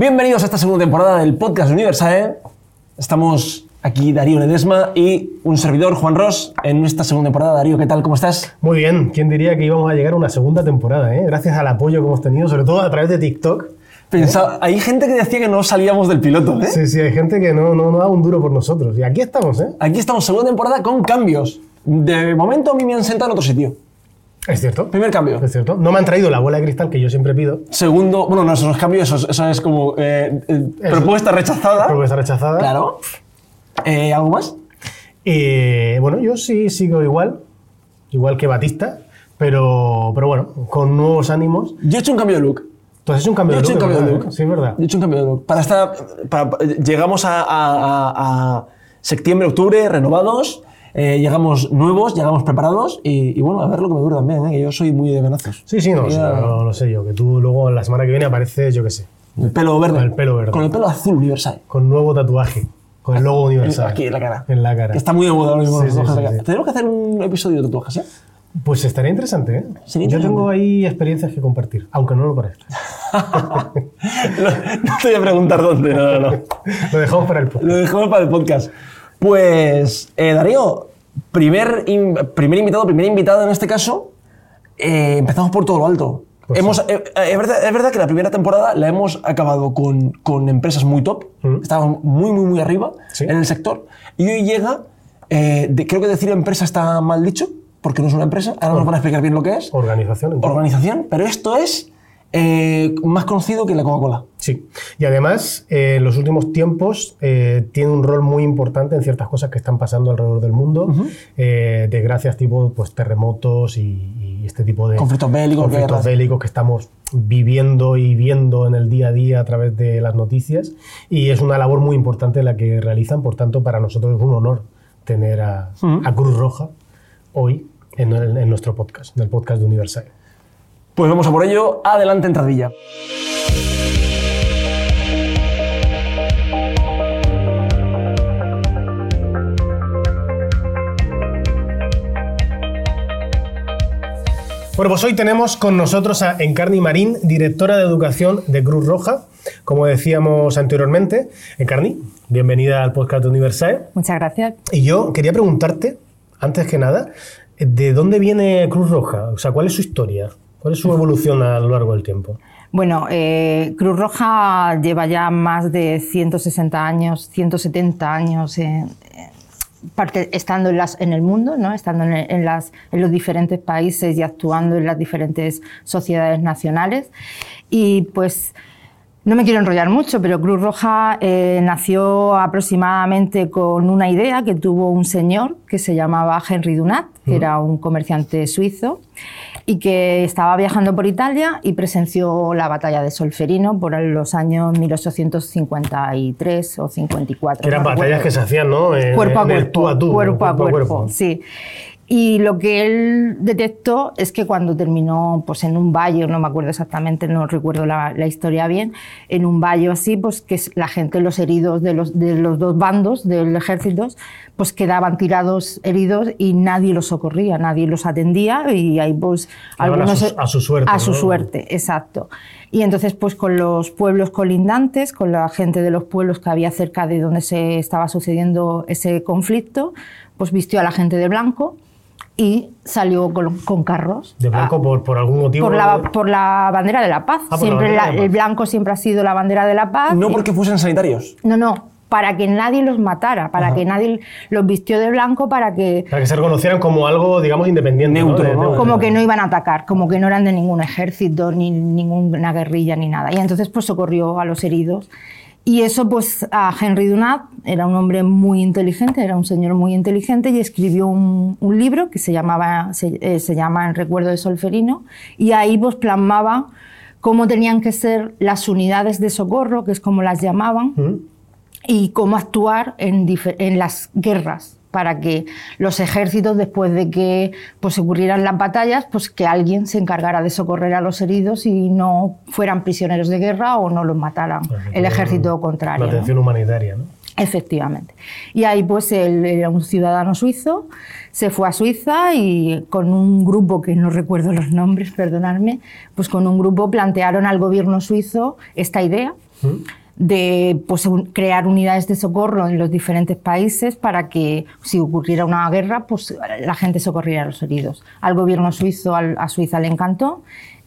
Bienvenidos a esta segunda temporada del podcast Universae. Estamos aquí Darío Ledesma y un servidor, Juan Ross, en esta segunda temporada. Darío, ¿qué tal? ¿Cómo estás? Muy bien, ¿quién diría que íbamos a llegar a una segunda temporada? eh? Gracias al apoyo que hemos tenido, sobre todo a través de TikTok. Pensa- Hay gente que decía que no salíamos del piloto, ¿eh? Sí, sí, hay gente que no, no, no da un duro por nosotros. Y aquí estamos, ¿eh? Aquí estamos, segunda temporada con cambios. De momento a mí me han sentado en otro sitio. Es cierto. Primer cambio. Es cierto. No me han traído la bola de cristal que yo siempre pido. Segundo, bueno, no, eso no es cambio, eso es, eso es como eh, eh, propuesta rechazada. Propuesta rechazada. Claro. Eh, ¿Algo más? Eh, bueno, yo sí sigo igual, igual que Batista, pero, pero bueno, con nuevos ánimos. Yo he hecho un cambio de look. Tú has hecho un cambio Yo he hecho look. un cambio de look. Sí, es verdad. Yo he hecho un cambio de look. Para estar, para- para- llegamos a, a- a- a septiembre, octubre, renovados. Eh, llegamos nuevos, llegamos preparados y, y bueno, a ver lo que me dura también, ¿eh? que yo soy muy de venazos. Sí, sí, no, Ya. no, lo sé yo, que tú luego la semana que viene apareces, yo qué sé, El pelo verde. Con el pelo verde. Con el pelo azul universal. con nuevo tatuaje, con el logo universal. Aquí en la cara. En la cara. Que está muy de moda. Sí, sí, sí. Tenemos que hacer un episodio de tatuajes, ¿eh? Pues estaría interesante, ¿eh? Sería Yo interesante. tengo ahí experiencias que compartir, aunque no lo parezca. no, no te voy a preguntar dónde, no, no, no. Lo dejamos para el podcast. Lo dejamos para el podcast. Pues, eh, Darío, primer, in- primer invitado, primer invitado en este caso, eh, empezamos por todo lo alto. Pues hemos, eh, eh, es, verdad, es verdad que la primera temporada la hemos acabado con, con empresas muy top, Mm. estaban muy, muy, muy arriba Sí. en el sector, y hoy llega, eh, de- creo que decir empresa está mal dicho, porque no es una empresa, ahora nos van a explicar bien lo que es, Organización. entiendo. organización, pero esto es eh, más conocido que la Coca-Cola. Sí. Y además, eh, en los últimos tiempos eh, tiene un rol muy importante en ciertas cosas que están pasando alrededor del mundo, eh, desgracias tipo pues, terremotos y, y este tipo de Conflictos bélicos, conflictos guerras. bélicos que estamos viviendo y viendo en el día a día a través de las noticias. Y es una labor muy importante la que realizan, por tanto, para nosotros es un honor tener a, a Cruz Roja hoy en, el- en nuestro podcast, en el podcast de Universal. Pues vamos a por ello, adelante entradilla. Bueno, pues hoy tenemos con nosotros a Encarni Marín, directora de educación de Cruz Roja, como decíamos anteriormente. Encarni, bienvenida al podcast de Universal. Muchas gracias. Y yo quería preguntarte, antes que nada, ¿de dónde viene Cruz Roja? O sea, ¿cuál es su historia? ¿Cuál es su evolución a lo largo del tiempo? Bueno, eh, Cruz Roja lleva ya más de 160 años, 170 años en- en parte, estando en, las- en el mundo, ¿no? estando en, en las- en los diferentes países y actuando en las diferentes sociedades nacionales. Y pues no me quiero enrollar mucho, pero Cruz Roja eh, nació aproximadamente con una idea que tuvo un señor que se llamaba Henry Dunant, que era un comerciante suizo y que estaba viajando por Italia y presenció la batalla de Solferino por los años 1853 o 54. Que eran no batallas recuerdo que se hacían, ¿no? En- cuerpo a en el cuerpo, tú a tú, cuerpo, a cuerpo, sí. Y lo que él detectó es que cuando terminó pues, en un valle, no me acuerdo exactamente, no recuerdo la, la historia bien, en un valle así, pues que la gente, los heridos de los, de los dos bandos del ejército, pues quedaban tirados heridos y nadie los socorría, nadie los atendía y ahí pues Quedaban a su- a su suerte, A su ¿no? suerte, exacto. Y entonces, pues con los pueblos colindantes, con la gente de los pueblos que había cerca de donde se estaba sucediendo ese conflicto, pues vistió a la gente de blanco y salió con, con carros. De blanco Ah, por, por algún motivo. por la, por la bandera de la paz. Ah, la siempre de la la- el blanco siempre ha sido la bandera de la paz. No Y- porque fuesen sanitarios. no, no, para que nadie los matara, para que nadie los vistió de blanco, para que Para que se reconocieran como algo, digamos, independiente. Neutro, De- ¿no? de- como que no iban a atacar, como que no eran de ningún ejército, ni ninguna guerrilla, ni nada. Y entonces pues socorrió a los heridos. Y eso pues a Henry Dunant, era un hombre muy inteligente, era un señor muy inteligente y escribió un, un libro que se, llamaba, se, eh, se llama En recuerdo de Solferino y ahí pues plasmaba cómo tenían que ser las unidades de socorro, que es como las llamaban, ¿Mm? y cómo actuar en, en las guerras para que los ejércitos, después de que pues, ocurrieran las batallas, pues que alguien se encargara de socorrer a los heridos y no fueran prisioneros de guerra o no los mataran el ejército contrario. La ¿no? atención humanitaria, ¿no? Efectivamente. Y ahí pues él era un ciudadano suizo, se fue a Suiza y con un grupo, que no recuerdo los nombres, perdonadme, pues con un grupo plantearon al gobierno suizo esta idea de pues, crear unidades de socorro en los diferentes países para que si ocurriera una guerra, pues la gente socorriera a los heridos. Al gobierno suizo, a Suiza le encantó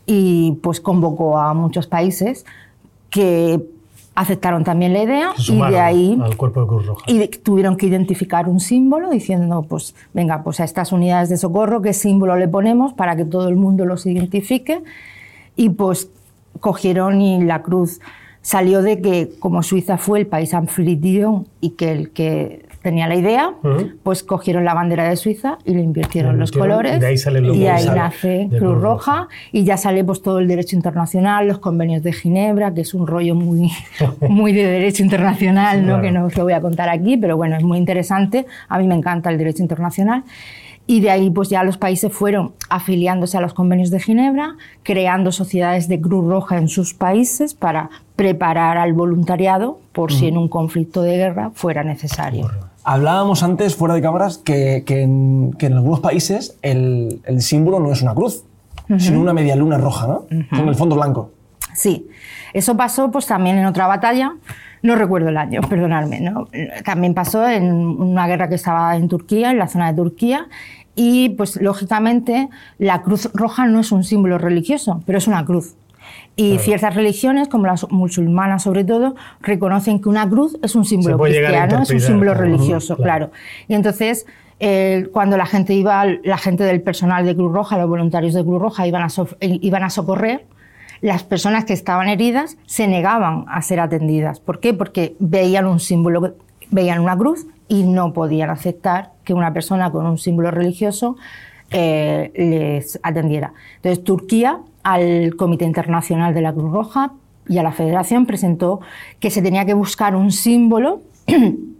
y pues convocó a muchos países que aceptaron también la idea y de ahí al cuerpo de Cruz Roja. y tuvieron que identificar un símbolo diciendo pues venga pues a estas unidades de socorro qué símbolo le ponemos para que todo el mundo los identifique y pues cogieron y la cruz salió de que como Suiza fue el país anfitrión y que el que tenía la idea, pues cogieron la bandera de Suiza y le invirtieron los colores. Y de ahí, sale y ahí nace Cruz, Roja, y ya sale pues, todo el derecho internacional, los convenios de Ginebra, que es un rollo muy, muy de derecho internacional, ¿no? que no os lo voy a contar aquí, pero bueno, es muy interesante. A mí me encanta el derecho internacional. Y de ahí pues ya los países fueron afiliándose a los convenios de Ginebra, creando sociedades de Cruz Roja en sus países para preparar al voluntariado por si en un conflicto de guerra fuera necesario. Hablábamos antes, fuera de cámaras, que, en, algunos países el, símbolo no es una cruz, sino una media luna roja, ¿no? Con el fondo blanco. Sí, eso pasó pues también en otra batalla, no recuerdo el año, perdonadme, ¿no? También pasó en una guerra que estaba en Turquía, en la zona de Turquía, y pues lógicamente la cruz roja no es un símbolo religioso, pero es una cruz. Y ciertas religiones, como las musulmanas sobre todo, reconocen que una cruz es un símbolo cristiano, es un símbolo religioso, claro. Y entonces, eh, cuando la gente iba, la gente del personal de Cruz Roja, los voluntarios de Cruz Roja iban a, eh, iban a socorrer, las personas que estaban heridas se negaban a ser atendidas. ¿Por qué? Porque veían un símbolo, veían una cruz y no podían aceptar que una persona con un símbolo religioso eh, les atendiera. Entonces, Turquía al Comité Internacional de la Cruz Roja y a la Federación presentó que se tenía que buscar un símbolo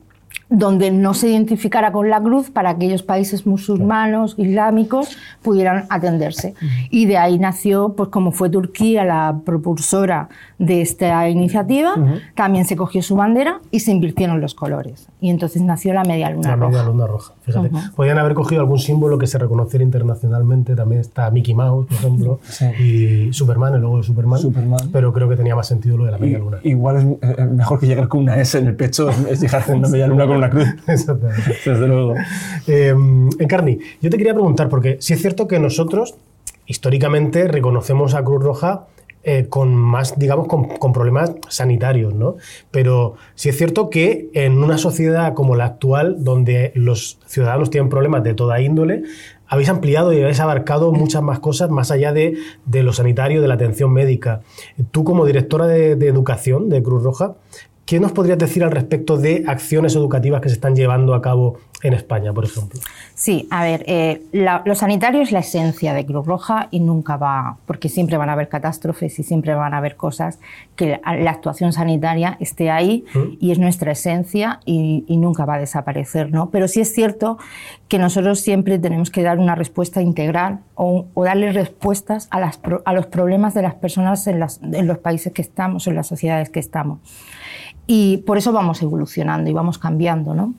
donde no se identificara con la cruz para aquellos países musulmanos, islámicos, pudieran atenderse. Y de ahí nació, pues como fue Turquía la propulsora de esta iniciativa, también se cogió su bandera y se invirtieron los colores. Y entonces nació la media luna roja. La media luna roja, fíjate. Podían haber cogido algún símbolo que se reconociera internacionalmente, también está Mickey Mouse, por ejemplo, y Superman, el logo de Superman, Superman, pero creo que tenía más sentido lo de la media luna. Igual es eh, mejor que llegar con una S en el pecho, es llegar con una media luna con una cruz. Exactamente. Desde luego. Eh, Encarni, yo te quería preguntar, porque si es cierto que nosotros históricamente reconocemos a Cruz Roja eh, con más, digamos, con, problemas sanitarios, ¿no? Pero sí es cierto que en una sociedad como la actual, donde los ciudadanos tienen problemas de toda índole, habéis ampliado y habéis abarcado muchas más cosas más allá de, lo sanitario, de la atención médica. Tú, como directora de educación de Cruz Roja, ¿Qué nos podrías decir al respecto de acciones educativas que se están llevando a cabo en España, por ejemplo? Sí, a ver, eh, lo sanitario es la esencia de Cruz Roja y nunca va, porque siempre van a haber catástrofes y siempre van a haber cosas que la, actuación sanitaria esté ahí ¿Mm? y es nuestra esencia y, nunca va a desaparecer, ¿no? Pero sí es cierto que nosotros siempre tenemos que dar una respuesta integral o, darle respuestas a, las, a, los problemas de las personas en, en los países que estamos, en las sociedades que estamos. Y por eso vamos evolucionando y vamos cambiando, ¿no?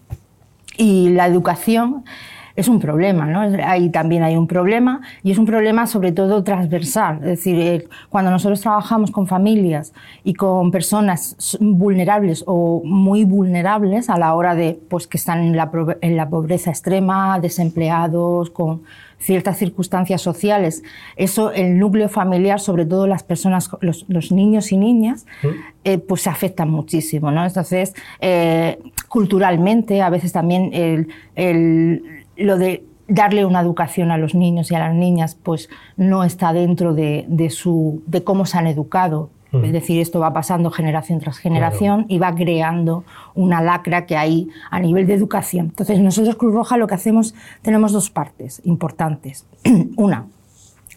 Y la educación es un problema, ¿no? Ahí también hay un problema y es un problema sobre todo transversal. Es decir, eh, cuando nosotros trabajamos con familias y con personas vulnerables o muy vulnerables a la hora de, pues, que están en la, en la pobreza extrema, desempleados, con ciertas circunstancias sociales, eso, el núcleo familiar, sobre todo las personas, los, niños y niñas, eh, pues se afectan muchísimo, ¿no? Entonces, eh, culturalmente, a veces también el, lo de darle una educación a los niños y a las niñas, pues no está dentro de, de, su, de cómo se han educado es decir, esto va pasando generación tras generación y va creando una lacra que hay a nivel de educación. Entonces, nosotros Cruz Roja lo que hacemos, tenemos dos partes importantes. una,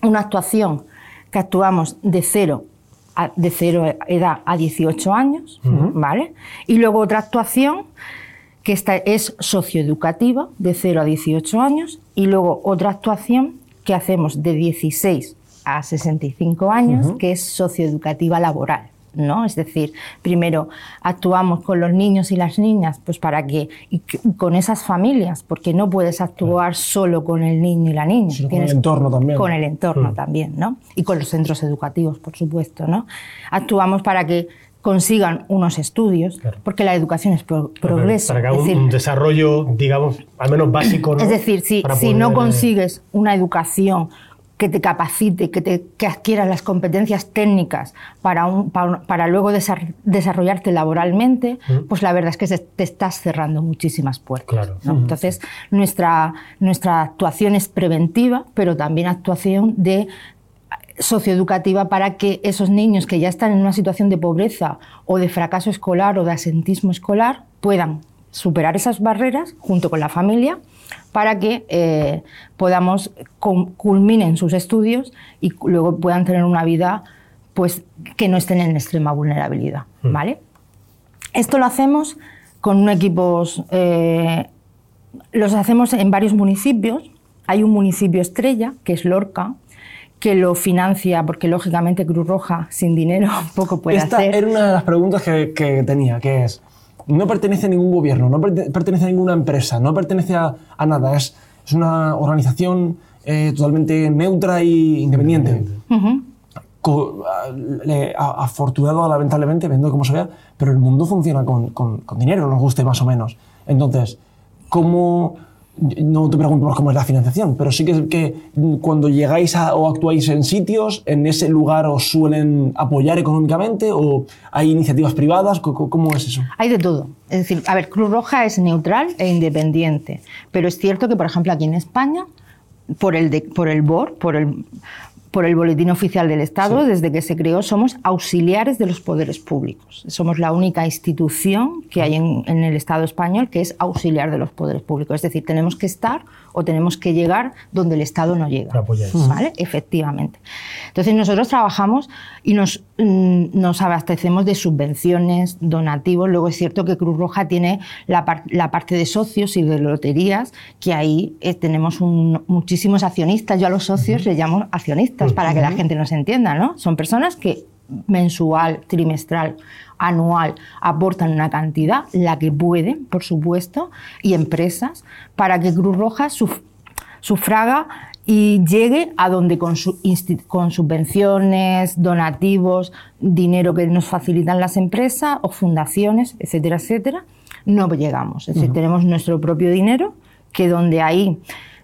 una actuación que actuamos de cero de cero edad a 18 años, ¿vale? Y luego otra actuación que esta es socioeducativa, de 0 a 18 años, y luego otra actuación que hacemos de 16 a 65 años, que es socioeducativa laboral. ¿no? Es decir, primero actuamos con los niños y las niñas, pues para que, y con esas familias, porque no puedes actuar solo con el niño y la niña. con el entorno también. Con el entorno mm. también, ¿no? Y con los centros educativos, por supuesto, ¿no? Actuamos para que consigan unos estudios, porque la educación es progreso. Para que haga un, desarrollo, digamos, al menos básico. Es decir, si, si no consigues una educación que te capacite, que, te, que adquieras las competencias técnicas para, un, para, luego desarrollarte laboralmente, pues la verdad es que te estás cerrando muchísimas puertas. Entonces, nuestra, nuestra actuación es preventiva, pero también actuación de socioeducativa para que esos niños que ya están en una situación de pobreza o de fracaso escolar o de asentismo escolar puedan superar esas barreras junto con la familia para que eh, podamos culminen sus estudios y luego puedan tener una vida pues que no estén en extrema vulnerabilidad, mm. ¿vale? Esto lo hacemos con un equipos, eh, los hacemos en varios municipios. Hay un municipio estrella, que es Lorca, que lo financia, porque lógicamente Cruz Roja sin dinero poco puede Esta hacer. Era una de las preguntas que, que tenía, que es, no pertenece a ningún gobierno, no pertenece a ninguna empresa, no pertenece a, nada, es, es, una organización eh, totalmente neutra e independiente. afortunado, lamentablemente, viendo cómo se vea, pero el mundo funciona con, con, con dinero, nos guste más o menos. Entonces, ¿cómo no te pregunto por cómo es la financiación, pero sí que, que cuando llegáis o actuáis en sitios, ¿en ese lugar os suelen apoyar económicamente o hay iniciativas privadas? ¿Cómo, es eso? Hay de todo. Es decir, a ver, Cruz Roja es neutral e independiente, pero es cierto que, por ejemplo, aquí en España, por el, por el BOR, por el, por el Boletín Oficial del Estado, desde que se creó, somos auxiliares de los poderes públicos. Somos la única institución que hay en, el Estado español que es auxiliar de los poderes públicos. Es decir, tenemos que estar o tenemos que llegar donde el Estado no llega. ¿vale? Efectivamente. Entonces nosotros trabajamos y nos, mm, nos abastecemos de subvenciones, donativos. Luego es cierto que Cruz Roja tiene la, la parte de socios y de loterías, que ahí eh, tenemos muchísimos accionistas. Yo a los socios les llamo accionistas para que la gente nos entienda, ¿no? Son personas que mensual, trimestral, anual aportan una cantidad, la que pueden, por supuesto, y empresas, para que Cruz Roja sufraga y llegue a donde con, con, subvenciones, donativos, dinero que nos facilitan las empresas o fundaciones, etcétera, etcétera, no llegamos. Es decir, tenemos nuestro propio dinero, que donde ahí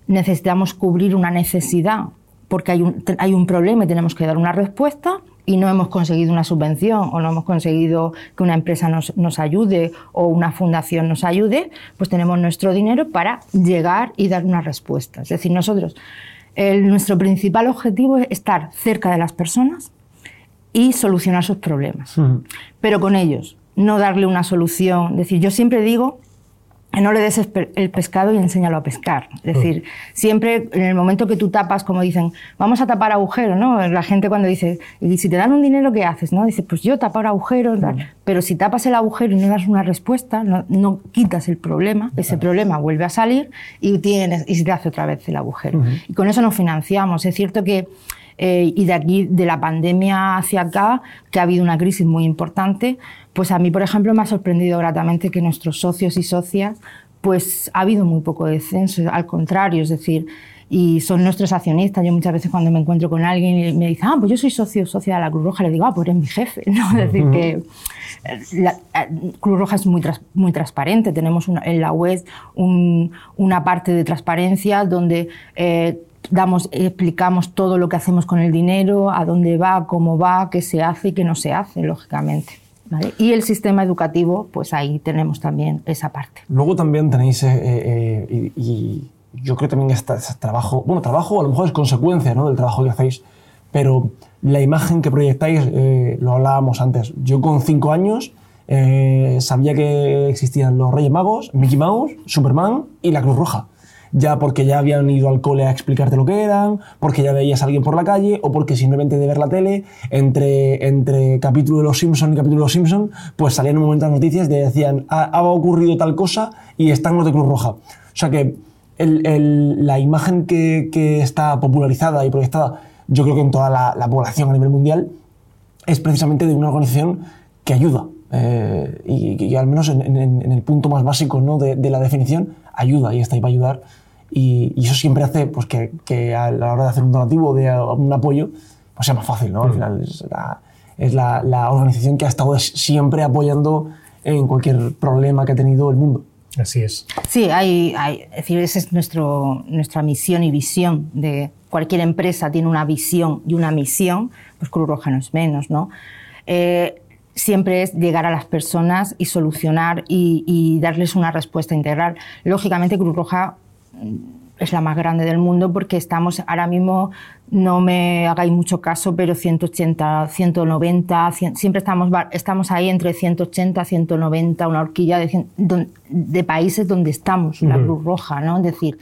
necesitamos cubrir una necesidad porque hay un, hay un problema y tenemos que dar una respuesta y no hemos conseguido una subvención o no hemos conseguido que una empresa nos, nos, ayude o una fundación nos ayude, pues tenemos nuestro dinero para llegar y dar una respuesta. Es decir, nosotros, nuestro principal objetivo es estar cerca de las personas y solucionar sus problemas, pero con ellos, no darle una solución. Es decir, yo siempre digo no le des el pescado y enséñalo a pescar. Es decir, siempre en el momento que tú tapas, como dicen, vamos a tapar agujeros, ¿no? La gente cuando dice, y si te dan un dinero, ¿qué haces? ¿no? Dice, pues yo tapar agujeros, pero si tapas el agujero y no das una respuesta, no, quitas el problema, ese problema vuelve a salir y, tienes, y se te hace otra vez el agujero. Y con eso nos financiamos. Es cierto que eh, y de aquí, de la pandemia hacia acá, que ha habido una crisis muy importante, pues a mí, por ejemplo, me ha sorprendido gratamente que nuestros socios y socias, pues ha habido muy poco descenso, al contrario, es decir, y son nuestros accionistas. Yo muchas veces cuando me encuentro con alguien y me dice, ah, pues yo soy socio socia de la Cruz Roja, le digo, ah, pues eres mi jefe. ¿no? Es decir, que eh, la, eh, Cruz Roja es muy, muy transparente. Tenemos en la web una parte de transparencia donde damos, explicamos todo lo que hacemos con el dinero, a dónde va, cómo va, qué se hace y qué no se hace, lógicamente. Y el sistema educativo, pues ahí tenemos también esa parte. Luego también tenéis, eh, eh, y, yo creo también este, trabajo, bueno, trabajo a lo mejor es consecuencia ¿no? del trabajo que hacéis, pero la imagen que proyectáis, eh, lo hablábamos antes, yo con cinco años sabía que existían los Reyes Magos, Mickey Mouse, Superman y la Cruz Roja ya porque ya habían ido al cole a explicarte lo que eran, porque ya veías a alguien por la calle, o porque simplemente de ver la tele, entre, entre capítulo de Los Simpson y capítulo de Los Simpson, pues salían un momento las noticias y decían, ha, ocurrido tal cosa y están los de Cruz Roja. O sea que la imagen que, está popularizada y proyectada, yo creo que en toda la, población a nivel mundial, es precisamente de una organización que ayuda. Eh, y, al menos en, el punto más básico ¿no? de la definición, ayuda y está ahí para ayudar. Y, eso siempre hace pues, que, que, a la hora de hacer un donativo, de un apoyo, pues sea más fácil, ¿no? Al mm. final es la, la organización que ha estado siempre apoyando en cualquier problema que ha tenido el mundo. Así es. Sí, hay, hay, es decir, esa es nuestro, nuestra misión y visión de cualquier empresa tiene una visión y una misión, pues Cruz Roja no es menos, ¿no? Eh, siempre es llegar a las personas y solucionar y, y, darles una respuesta integral. Lógicamente Cruz Roja es la más grande del mundo porque estamos ahora mismo, no me hagáis mucho caso, pero 180, 190, siempre estamos, estamos ahí entre 180, 190, una horquilla de, de países donde estamos, la Cruz Roja, ¿no? Es decir,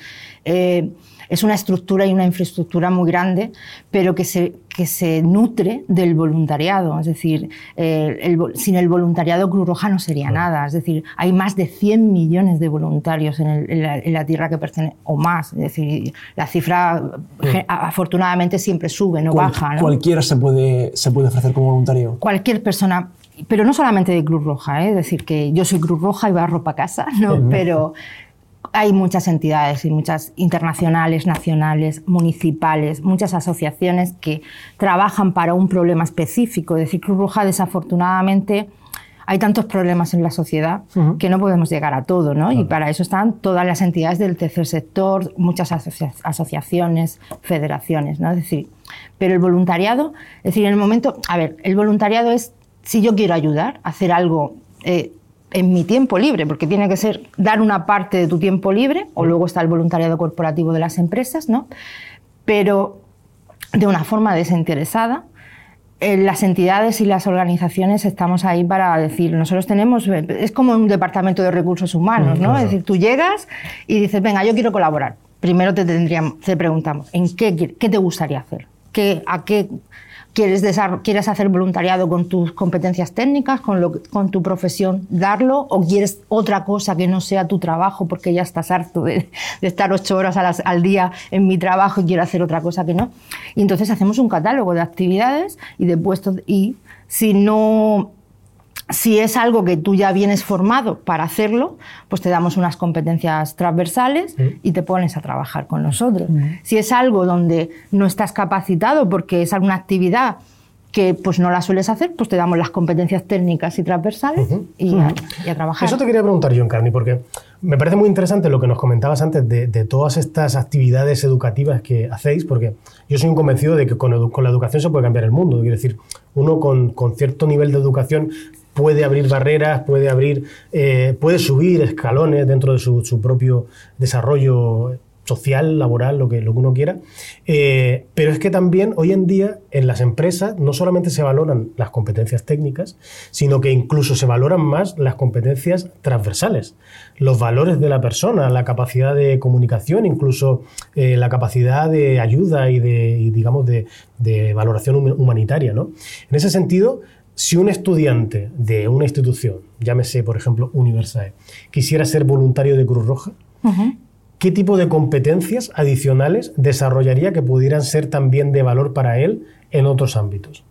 eh, es una estructura y una infraestructura muy grande, pero que se, que se nutre del voluntariado. Es decir, el, sin el voluntariado Cruz Roja no sería nada. Es decir, hay más de 100 millones de voluntarios en, la, tierra que pertenecen, o más. Es decir, la cifra afortunadamente siempre sube, no baja. ¿no? Cualquiera se puede, se puede ofrecer como voluntario. Cualquier persona pero no solamente de Cruz Roja, ¿eh? es decir, que yo soy Cruz Roja y barro para casa, ¿no? pero hay muchas entidades y muchas internacionales, nacionales, municipales, muchas asociaciones que trabajan para un problema específico. Es decir, Cruz Roja desafortunadamente hay tantos problemas en la sociedad que no podemos llegar a todo, ¿no? Y para eso están todas las entidades del tercer sector, muchas asociaciones, federaciones, ¿no? Es decir, pero el voluntariado, es decir, en el momento, a ver, el voluntariado es si yo quiero ayudar a hacer algo eh, en mi tiempo libre, porque tiene que ser dar una parte de tu tiempo libre, o luego está el voluntariado corporativo de las empresas, ¿no? Pero de una forma desinteresada. las entidades y las organizaciones estamos ahí para decir, nosotros tenemos, es como un departamento de recursos humanos, ¿no? Es decir, tú llegas y dices, venga, yo quiero colaborar. Primero te, tendríamos, te preguntamos, ¿en qué, qué te gustaría hacer? ¿Qué, ¿A qué quieres, quieres hacer voluntariado con tus competencias técnicas, con, lo, con tu profesión, darlo, o quieres otra cosa que no sea tu trabajo porque ya estás harto de, estar ocho horas al día en mi trabajo y quiero hacer otra cosa que no. Y entonces hacemos un catálogo de actividades y de puestos y si no si es algo que tú ya vienes formado para hacerlo, pues te damos unas competencias transversales y te pones a trabajar con nosotros. Si es algo donde no estás capacitado porque es alguna actividad que pues no la sueles hacer, pues te damos las competencias técnicas y transversales y, a, trabajar. Eso te quería preguntar yo, Encarni, porque me parece muy interesante lo que nos comentabas antes de, todas estas actividades educativas que hacéis, porque yo soy un convencido de que con, la educación se puede cambiar el mundo. Quiero decir, uno con, con cierto nivel de educación puede abrir barreras, puede abrir, eh, puede subir escalones dentro de su, propio desarrollo social, laboral, lo que, uno quiera. Eh, pero es que también hoy en día en las empresas no solamente se valoran las competencias técnicas, sino que incluso se valoran más las competencias transversales, los valores de la persona, la capacidad de comunicación, incluso eh, la capacidad de ayuda y de, digamos, de, de valoración humanitaria. ¿no? En ese sentido, si un estudiante de una institución, llámese por ejemplo Universae, quisiera ser voluntario de Cruz Roja, ¿qué tipo de competencias adicionales desarrollaría que pudieran ser también de valor para él en otros ámbitos?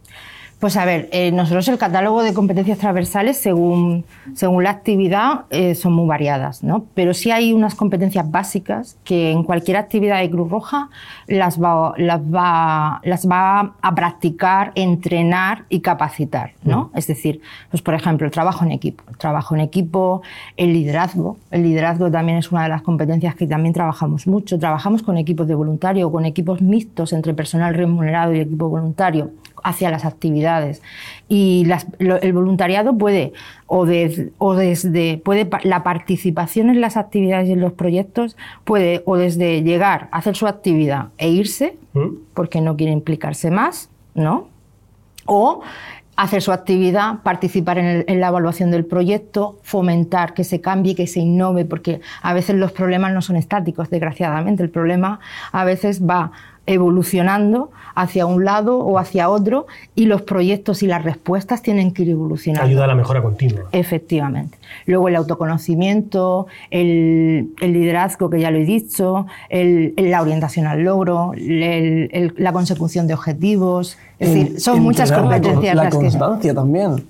Pues a ver, eh, nosotros el catálogo de competencias transversales, según, según la actividad, eh, son muy variadas, ¿no? Pero sí hay unas competencias básicas que en cualquier actividad de Cruz Roja las va, las va, las va a practicar, entrenar y capacitar, ¿no? Mm. Es decir, pues por ejemplo, el trabajo en equipo. El trabajo en equipo, el liderazgo. El liderazgo también es una de las competencias que también trabajamos mucho. Trabajamos con equipos de voluntarios, con equipos mixtos entre personal remunerado y equipo voluntario hacia las actividades. Y el voluntariado puede, o, o desde, puede, la participación en las actividades y en los proyectos puede, o desde llegar a hacer su actividad e irse, mm. porque no quiere implicarse más, ¿no? O hacer su actividad, participar en, en, la evaluación del proyecto, fomentar que se cambie, que se innove, porque a veces los problemas no son estáticos, desgraciadamente. El problema a veces va evolucionando hacia un lado o hacia otro y los proyectos y las respuestas tienen que ir evolucionando. Ayuda a la mejora continua. Efectivamente. Luego el autoconocimiento, el, liderazgo, que ya lo he dicho, la orientación al logro, la consecución de objetivos. Es decir, son muchas competencias. La, la constancia también.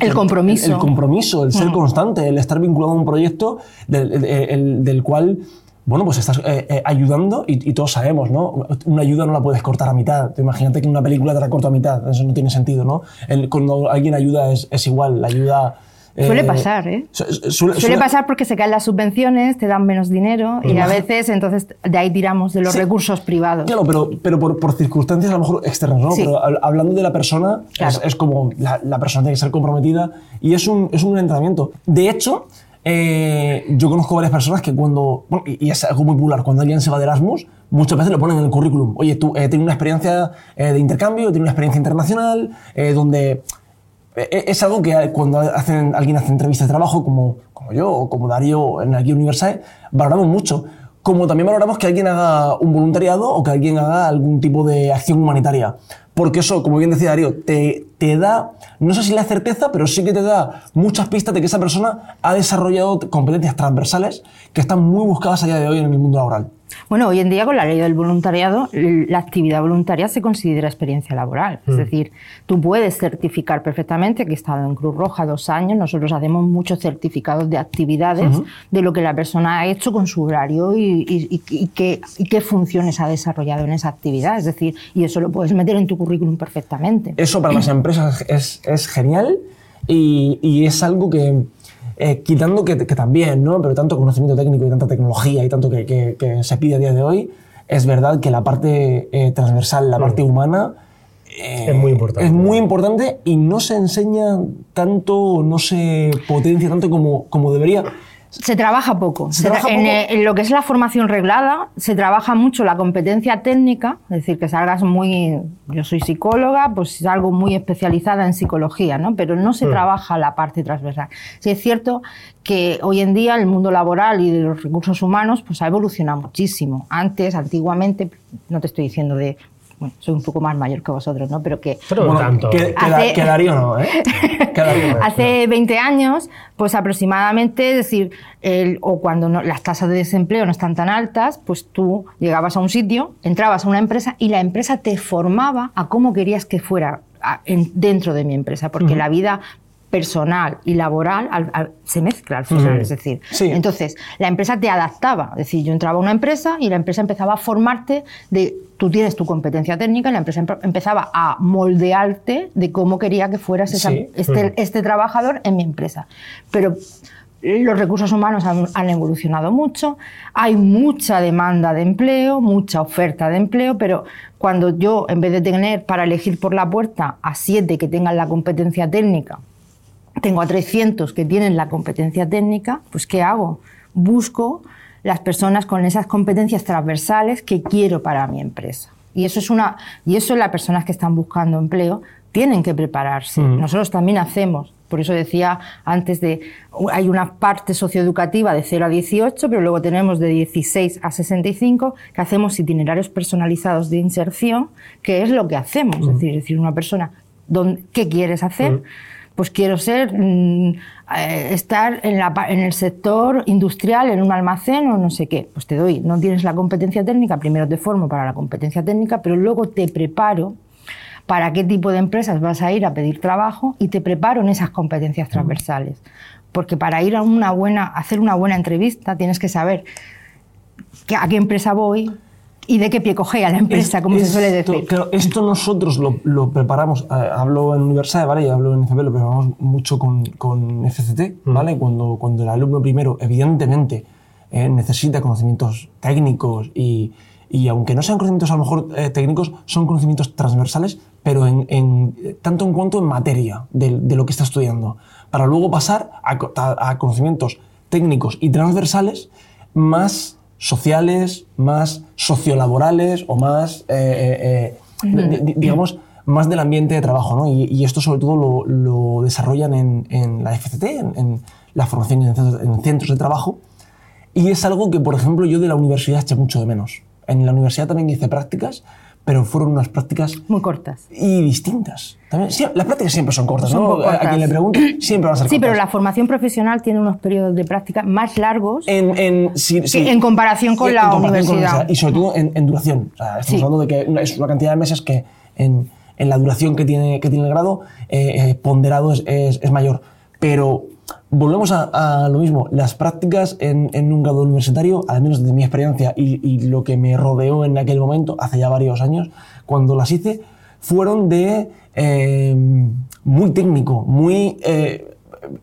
el, compromiso. El, compromiso, el ser mm. constante, el estar vinculado a un proyecto del, del cual bueno, pues estás eh, eh, ayudando y, y, todos sabemos, ¿no? Una ayuda no la puedes cortar a mitad. Imagínate que una película te la corto a mitad, eso no tiene sentido, ¿no? El, cuando alguien ayuda es, es igual, la ayuda... Suele pasar, ¿eh? Suele, suele, pasar porque se caen las subvenciones, te dan menos dinero y a veces entonces de ahí tiramos de los recursos privados. Claro, pero, pero por, por, circunstancias a lo mejor externas, ¿no? Pero hablando de la persona, es, es, como la, la, persona tiene que ser comprometida y es un, es un entrenamiento. De hecho, eh, yo conozco varias personas que cuando, bueno, y es algo muy popular, cuando alguien se va de Erasmus, muchas veces lo ponen en el currículum. Oye, tú eh, tienes una experiencia eh, de intercambio, tienes una experiencia internacional, eh, donde eh, es algo que cuando hacen, alguien hace entrevistas de trabajo, como, como yo o como Darío en aquí Universal, valoramos mucho. Como también valoramos que alguien haga un voluntariado o que alguien haga algún tipo de acción humanitaria. Porque eso, como bien decía Darío, te, te da, no sé si la certeza, pero sí que te da muchas pistas de que esa persona ha desarrollado competencias transversales que están muy buscadas a día de hoy en el mundo laboral. Bueno, hoy en día con la ley del voluntariado, la actividad voluntaria se considera experiencia laboral. Es decir, tú puedes certificar perfectamente que he estado en Cruz Roja dos años. Nosotros hacemos muchos certificados de actividades de lo que la persona ha hecho con su horario y, y, y, qué, y, qué, funciones ha desarrollado en esa actividad. Es decir, y eso lo puedes meter en tu currículum perfectamente. Eso para las empresas es, es genial y es algo que eh, quitando que, que, también, ¿no? Pero tanto conocimiento técnico y tanta tecnología y tanto que, que, que se pide a día de hoy, es verdad que la parte eh, transversal, la parte humana, eh, es muy importante. Es muy importante y no se enseña tanto, no se potencia tanto como, como debería. Se trabaja poco. ¿Se trabaja en, poco? en, lo que es la formación reglada, se trabaja mucho la competencia técnica, es decir, que salgas muy. Yo soy psicóloga, pues algo muy especializada en psicología, ¿no? Pero no se mm. trabaja la parte transversal. Sí, es cierto que hoy en día el mundo laboral y de los recursos humanos pues ha evolucionado muchísimo. Antes, antiguamente, no te estoy diciendo de bueno, soy un poco más mayor que vosotros, ¿no? Pero que... Pero bueno, tanto. Que, hace, que Darío no, ¿eh? No. hace 20 años, pues aproximadamente, es decir, el, o cuando no, las tasas de desempleo no están tan altas, pues tú llegabas a un sitio, entrabas a una empresa y la empresa te formaba a cómo querías que fuera dentro de mi empresa, porque uh -huh. la vida personal y laboral al, al, se mezcla al final, es decir. Sí. Entonces, la empresa te adaptaba, es decir, yo entraba a una empresa y la empresa empezaba a formarte de, tú tienes tu competencia técnica y la empresa empezaba a moldearte de cómo quería que fueras esa, este, este trabajador en mi empresa. Pero los recursos humanos han, han, evolucionado mucho, hay mucha demanda de empleo, mucha oferta de empleo, pero cuando yo, en vez de tener para elegir por la puerta a siete que tengan la competencia técnica, tengo a 300 que tienen la competencia técnica, pues ¿qué hago? Busco las personas con esas competencias transversales que quiero para mi empresa. Y eso es una y eso las personas que están buscando empleo tienen que prepararse. Mm. Nosotros también hacemos. Por eso decía antes de hay una parte socioeducativa de 0 a 18, pero luego tenemos de 16 a 65 que hacemos itinerarios personalizados de inserción, que es lo que hacemos, mm. es decir, es decir, una persona ¿qué quieres hacer? Mm pues quiero ser, mm, eh, estar en, la, en, el sector industrial, en un almacén o no sé qué. Pues te doy, no tienes la competencia técnica, primero te formo para la competencia técnica, pero luego te preparo para qué tipo de empresas vas a ir a pedir trabajo y te preparo en esas competencias transversales. Porque para ir a una buena, hacer una buena entrevista tienes que saber a qué empresa voy, y de qué pie cogea la empresa, es, como se suele decir. Claro, esto nosotros lo, lo preparamos, eh, hablo en universidad, ¿vale? Y hablo en ICB, lo preparamos mucho con, con FCT, mm. ¿vale? Cuando, cuando el alumno primero, evidentemente, eh, necesita conocimientos técnicos y, y, aunque no sean conocimientos a lo mejor eh, técnicos, son conocimientos transversales, pero en, en, tanto en cuanto en materia de, de, lo que está estudiando, para luego pasar a, a, a conocimientos técnicos y transversales más sociales, más sociolaborales o más, eh, eh, eh, digamos, más del ambiente de trabajo. ¿no? Y, y esto sobre todo lo, lo desarrollan en, en, la FCT, en, en la formación en centros, en centros, de trabajo. Y es algo que, por ejemplo, yo de la universidad eché mucho de menos. En la universidad también hice prácticas, pero fueron unas prácticas... Muy cortas. Y distintas. También, sí, las prácticas siempre son cortas, son ¿no? Cortas. A quien le pregunte, siempre van a ser Sí, cortas. pero la formación profesional tiene unos periodos de práctica más largos en, en, sí, sí. en comparación con, en, la, comparación universidad. con la, Y sobre todo en, duración. O sea, estamos sí. hablando de que es una cantidad de meses que en, la duración que tiene, que tiene el grado eh, eh, ponderado es, es, es, mayor. Pero volvemos a, lo mismo. Las prácticas en, un grado universitario, al menos de mi experiencia y, lo que me rodeó en aquel momento, hace ya varios años, cuando las hice, fueron de eh, muy técnico, muy... Eh,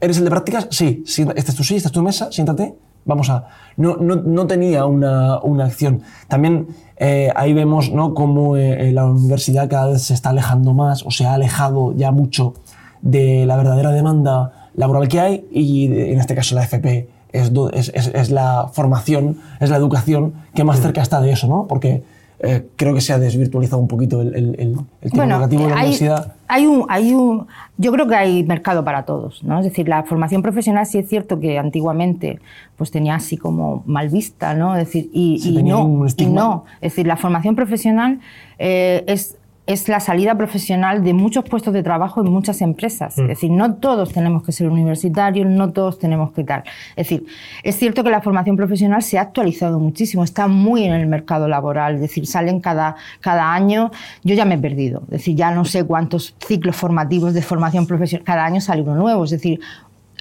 ¿Eres el de prácticas? Sí. Esta es tu silla, esta es tu mesa, siéntate. Vamos a... No, no, no tenía una, una, acción. También eh, ahí vemos ¿no? cómo la universidad cada vez se está alejando más o se ha alejado ya mucho de la verdadera demanda laboral que hay y en este caso la FP es, es, la formación, es la educación que más cerca está de eso, ¿no? Porque eh, creo que se ha desvirtualizado un poquito el, el, el, tema educativo de la universidad. Hay un, hay un, yo creo que hay mercado para todos, ¿no? Es decir, la formación profesional sí es cierto que antiguamente pues tenía así como mal vista, ¿no? Es decir, y, y no, y no, es decir, la formación profesional eh, es es la salida profesional de muchos puestos de trabajo en muchas empresas. Mm. Es decir, no todos tenemos que ser universitarios, no todos tenemos que tal. Es decir, es cierto que la formación profesional se ha actualizado muchísimo, está muy en el mercado laboral, es decir, salen cada, cada año, yo ya me he perdido, es decir, ya no sé cuántos ciclos formativos de formación profesional, cada año sale uno nuevo, es decir,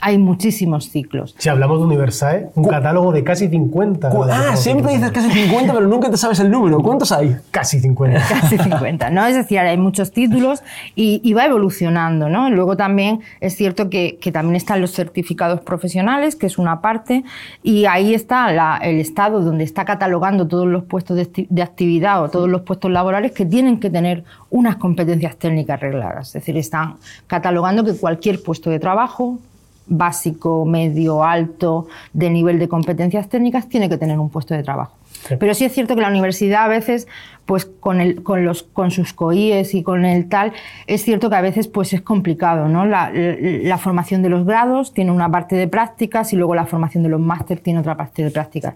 hay muchísimos ciclos. Si hablamos de Universae, un catálogo de casi 50. Ah, siempre dices casi 50, pero nunca te sabes el número. ¿Cuántos hay? Casi 50. Casi 50, ¿no? Es decir, hay muchos títulos y, va evolucionando, ¿no? Luego también es cierto que, también están los certificados profesionales, que es una parte, y ahí está el Estado donde está catalogando todos los puestos de, de actividad o todos los puestos laborales que tienen que tener unas competencias técnicas regladas. Es decir, están catalogando que cualquier puesto de trabajo, básico, medio, alto, de nivel de competencias técnicas, tiene que tener un puesto de trabajo. Pero sí es cierto que la universidad a veces, pues con, el, con, los, con sus COIES y con el tal, es cierto que a veces pues es complicado, ¿no? La, la formación de los grados tiene una parte de prácticas y luego la formación de los máster tiene otra parte de prácticas.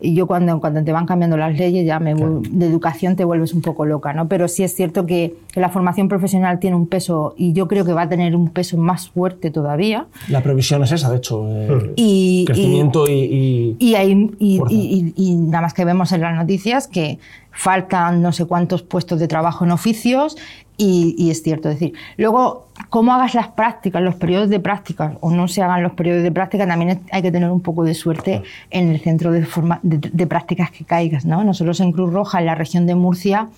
Y yo cuando, cuando te van cambiando las leyes ya me, de educación te vuelves un poco loca, ¿no? Pero sí es cierto que, la formación profesional tiene un peso y yo creo que va a tener un peso más fuerte todavía. La previsión es esa, de hecho. Eh, y, crecimiento y... Y, y, y nada más que vemos en las noticias que faltan no sé cuántos puestos de trabajo en oficios y, es cierto, es decir, luego, cómo hagas las prácticas, los periodos de prácticas o no se hagan los periodos de práctica, también hay que tener un poco de suerte en el centro de, forma, de, prácticas que caigas. ¿no? Nosotros en Cruz Roja, en la región de Murcia,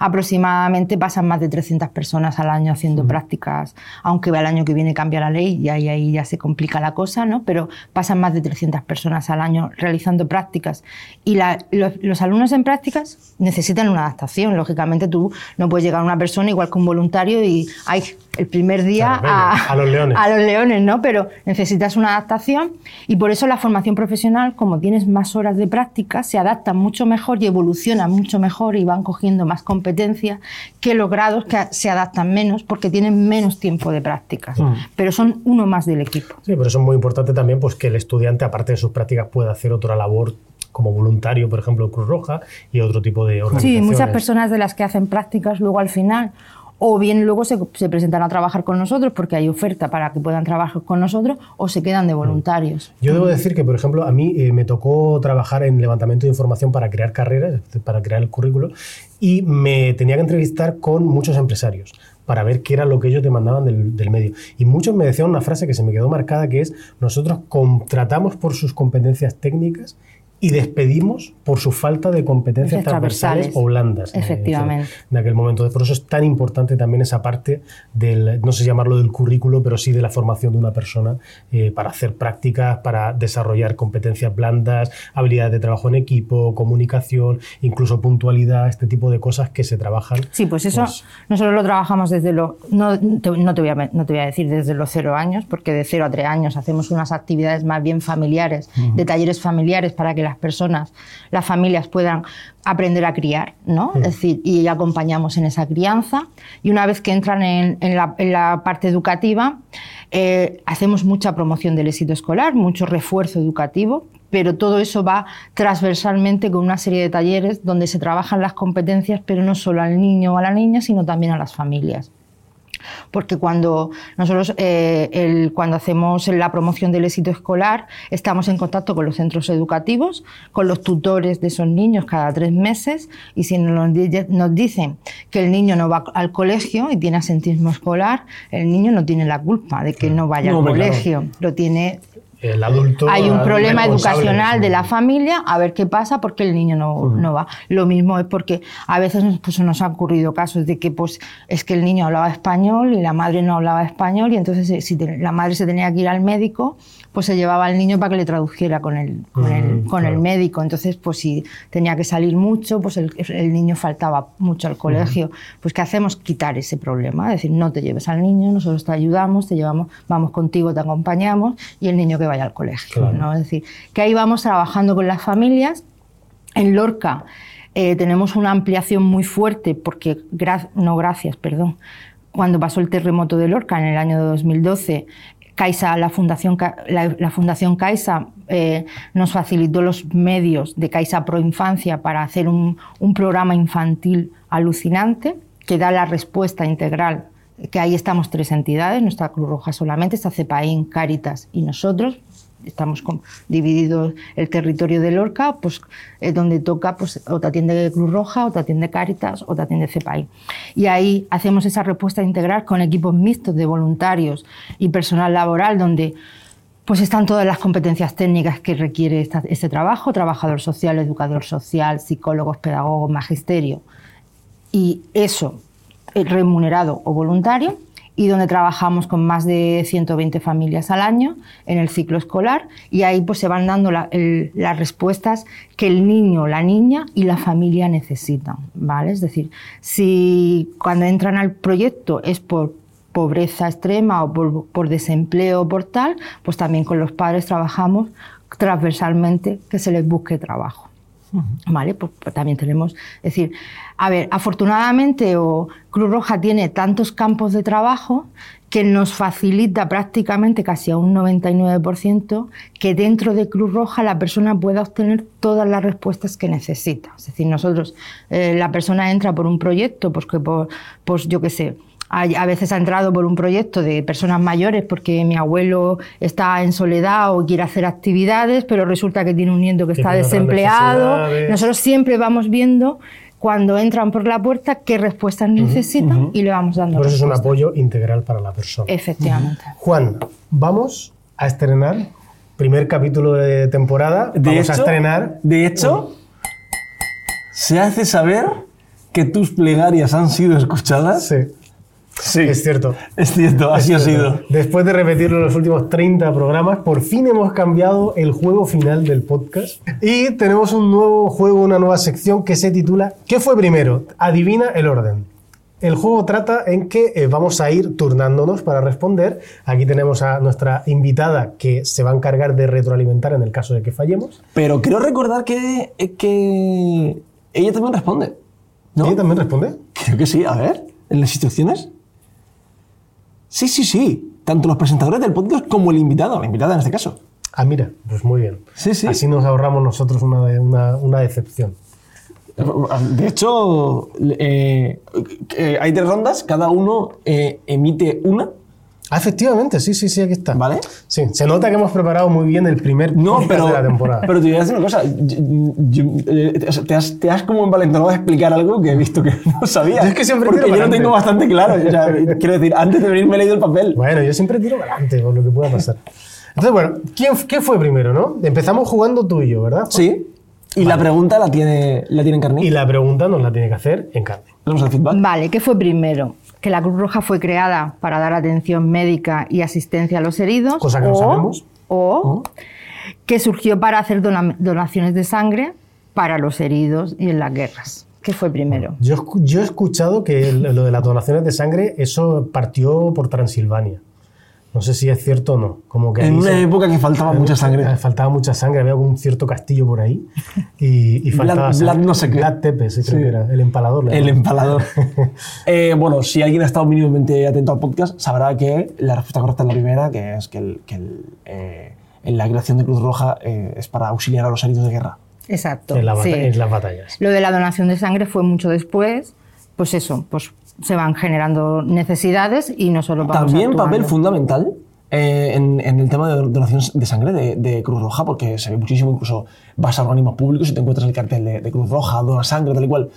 aproximadamente pasan más de 300 personas al año haciendo prácticas, aunque el año que viene cambia la ley y ahí, ahí ya se complica la cosa, ¿no? pero pasan más de 300 personas al año realizando prácticas. Y los, los alumnos en prácticas necesitan una adaptación. Lógicamente tú no puedes llegar a una persona igual con voluntario y hay el primer día a, los leones. a los leones, ¿no? Pero necesitas una adaptación y por eso la formación profesional, como tienes más horas de práctica, se adapta mucho mejor y evoluciona mucho mejor y van cogiendo más competencias que los grados que se adaptan menos porque tienen menos tiempo de prácticas, mm. pero son uno más del equipo. Sí, pero eso es muy importante también pues, que el estudiante, aparte de sus prácticas, pueda hacer otra labor como voluntario, por ejemplo, Cruz Roja y otro tipo de organizaciones. Sí, muchas personas de las que hacen prácticas luego al final o bien luego se, presentan a trabajar con nosotros porque hay oferta para que puedan trabajar con nosotros o se quedan de voluntarios. Yo debo decir que, por ejemplo, a mí eh, me tocó trabajar en levantamiento de información para crear carreras, para crear el currículo, y me tenía que entrevistar con muchos empresarios para ver qué era lo que ellos demandaban del, del, medio. Y muchos me decían una frase que se me quedó marcada, que es, nosotros contratamos por sus competencias técnicas y despedimos por su falta de competencias transversales, o blandas. Efectivamente. En aquel momento. Por eso es tan importante también esa parte del, no sé llamarlo del currículo, pero sí de la formación de una persona eh, para hacer prácticas, para desarrollar competencias blandas, habilidades de trabajo en equipo, comunicación, incluso puntualidad, este tipo de cosas que se trabajan. Sí, pues eso pues nosotros lo trabajamos desde lo, no te, no, te voy a, no te voy a decir desde los cero años, porque de cero a tres años hacemos unas actividades más bien familiares, de talleres familiares para que las personas, las familias puedan aprender a criar, ¿no? Es decir, y acompañamos en esa crianza. Y una vez que entran en, la, parte educativa, eh, hacemos mucha promoción del éxito escolar, mucho refuerzo educativo, pero todo eso va transversalmente con una serie de talleres donde se trabajan las competencias, pero no solo al niño o a la niña, sino también a las familias. Porque cuando nosotros eh, el, cuando hacemos la promoción del éxito escolar estamos en contacto con los centros educativos, con los tutores de esos niños cada tres meses y si nos, nos dicen que el niño no va al colegio y tiene asentismo escolar, el niño no tiene la culpa de que no vaya al colegio, lo tiene el adulto. Hay un problema educacional de la familia, a ver qué pasa porque el niño no, no, va. Lo mismo es porque a veces pues, nos han ocurrido casos de que pues, es que el niño hablaba español y la madre no hablaba español y entonces eh, si la madre se tenía que ir al médico, pues se llevaba al niño para que le tradujera con el, con, el, con el médico. Entonces, pues si tenía que salir mucho, pues el, el niño faltaba mucho al colegio. Pues ¿qué hacemos? Quitar ese problema. Es decir, no te lleves al niño, nosotros te ayudamos, te llevamos, vamos contigo, te acompañamos y el niño que vaya al colegio. ¿no? Es decir, que ahí vamos trabajando con las familias. En Lorca eh, tenemos una ampliación muy fuerte porque, no gracias, perdón, cuando pasó el terremoto de Lorca en el año 2012, Caixa, la Fundación, la, Fundación Caixa eh, nos facilitó los medios de Caixa Pro Infancia para hacer un, programa infantil alucinante que da la respuesta integral, que ahí estamos tres entidades, nuestra Cruz Roja solamente, está CEPAIN, Cáritas y nosotros, estamos divididos el territorio de Lorca, pues es donde toca, pues o te atiende Cruz Roja, o te atiende Cáritas, o te atiende CEPAI. Y ahí hacemos esa respuesta integral con equipos mixtos de voluntarios y personal laboral, donde pues están todas las competencias técnicas que requiere este trabajo, trabajador social, educador social, psicólogos, pedagogos, magisterio. Y eso eh, remunerado o voluntario y donde trabajamos con más de 120 familias al año en el ciclo escolar y ahí pues se van dando las respuestas que el niño, la niña y la familia necesitan, ¿vale? Es decir, si cuando entran al proyecto es por pobreza extrema o por, por desempleo o por tal, pues también con los padres trabajamos transversalmente que se les busque trabajo. ¿Vale? Pues, pues, también tenemos, es decir, a ver, afortunadamente o Cruz Roja tiene tantos campos de trabajo que nos facilita prácticamente casi a un 99% que dentro de Cruz Roja la persona pueda obtener todas las respuestas que necesita. Es decir, nosotros, eh, la persona entra por un proyecto, pues que por, pues yo qué sé, a veces ha entrado por un proyecto de personas mayores porque mi abuelo está en soledad o quiere hacer actividades, pero resulta que tiene un nieto que, está desempleado. Nosotros siempre vamos viendo cuando entran por la puerta qué respuestas necesitan y le vamos dando. Por eso es un apoyo integral para la persona. Efectivamente. Juan, vamos a estrenar primer capítulo de temporada. De vamos hecho, a estrenar. De hecho, se hace saber que tus plegarias han sido escuchadas. Sí. Sí. Es cierto. Es cierto, así ha sido. Después de repetirlo en los últimos 30 programas, por fin hemos cambiado el juego final del podcast. Y tenemos un nuevo juego, una nueva sección que se titula ¿Qué fue primero? Adivina el orden. El juego trata en que eh, vamos a ir turnándonos para responder. Aquí tenemos a nuestra invitada que se va a encargar de retroalimentar en el caso de que fallemos. Pero quiero recordar que, eh, que ella también responde. ¿no? ¿Ella también responde? Creo que sí, a ver, en las instrucciones. Sí, sí, sí. Tanto los presentadores del podcast como el invitado, la invitada en este caso. Ah, mira, pues muy bien. Sí, sí. Así nos ahorramos nosotros una, una, una decepción. De hecho, eh, eh, hay tres rondas, cada uno eh, emite una. Ah, efectivamente, sí, sí, sí, aquí está. ¿Vale? Sí, se nota que hemos preparado muy bien el primer No, pero, de la temporada. pero te voy a decir una cosa. Yo- yo- eh, te, has, te has como envalentonado a explicar algo que he visto que no sabía. Yo es que siempre Porque tiro yo lo tengo bastante claro. O sea, quiero decir, antes de venir me he leído el papel. Bueno, yo siempre tiro para adelante con lo que pueda pasar. Entonces, bueno, ¿quién, ¿qué fue primero, no? Empezamos jugando tú y yo, ¿verdad? Sí. Y la pregunta la tiene, la tiene Encarni. Y la pregunta nos la tiene que hacer en carne. Tenemos el feedback. Vale, ¿qué fue primero? Que la Cruz Roja fue creada para dar atención médica y asistencia a los heridos. Cosa que no o, sabemos. O que surgió para hacer dona- donaciones de sangre para los heridos y en las guerras. ¿Qué fue primero? Yo, yo he escuchado que el- lo de las donaciones de sangre, eso partió por Transilvania. No sé si es cierto o no. Como que En una se- época que faltaba mucha sangre. Eh, Faltaba mucha sangre, había un cierto castillo por ahí. Y, y faltaba Vlad-. Vlad no sé qué. Vlad Tepes, creo Sí. que era. El empalador. El empalador. Eh, bueno, si alguien ha estado mínimamente atento al podcast, sabrá que la respuesta correcta es la primera, que es que, el- que el, eh, en la creación de Cruz Roja eh, es para auxiliar a los heridos de guerra. Exacto. en, la bata- sí. en las batallas. Lo de la donación de sangre fue mucho después, pues eso, pues se van generando necesidades y nosotros vamos También papel fundamental eh, en, en el tema de donación de sangre de, de Cruz Roja, porque se ve muchísimo, incluso vas a organismos públicos y te encuentras el cartel de, de Cruz Roja, dona sangre, tal y cual.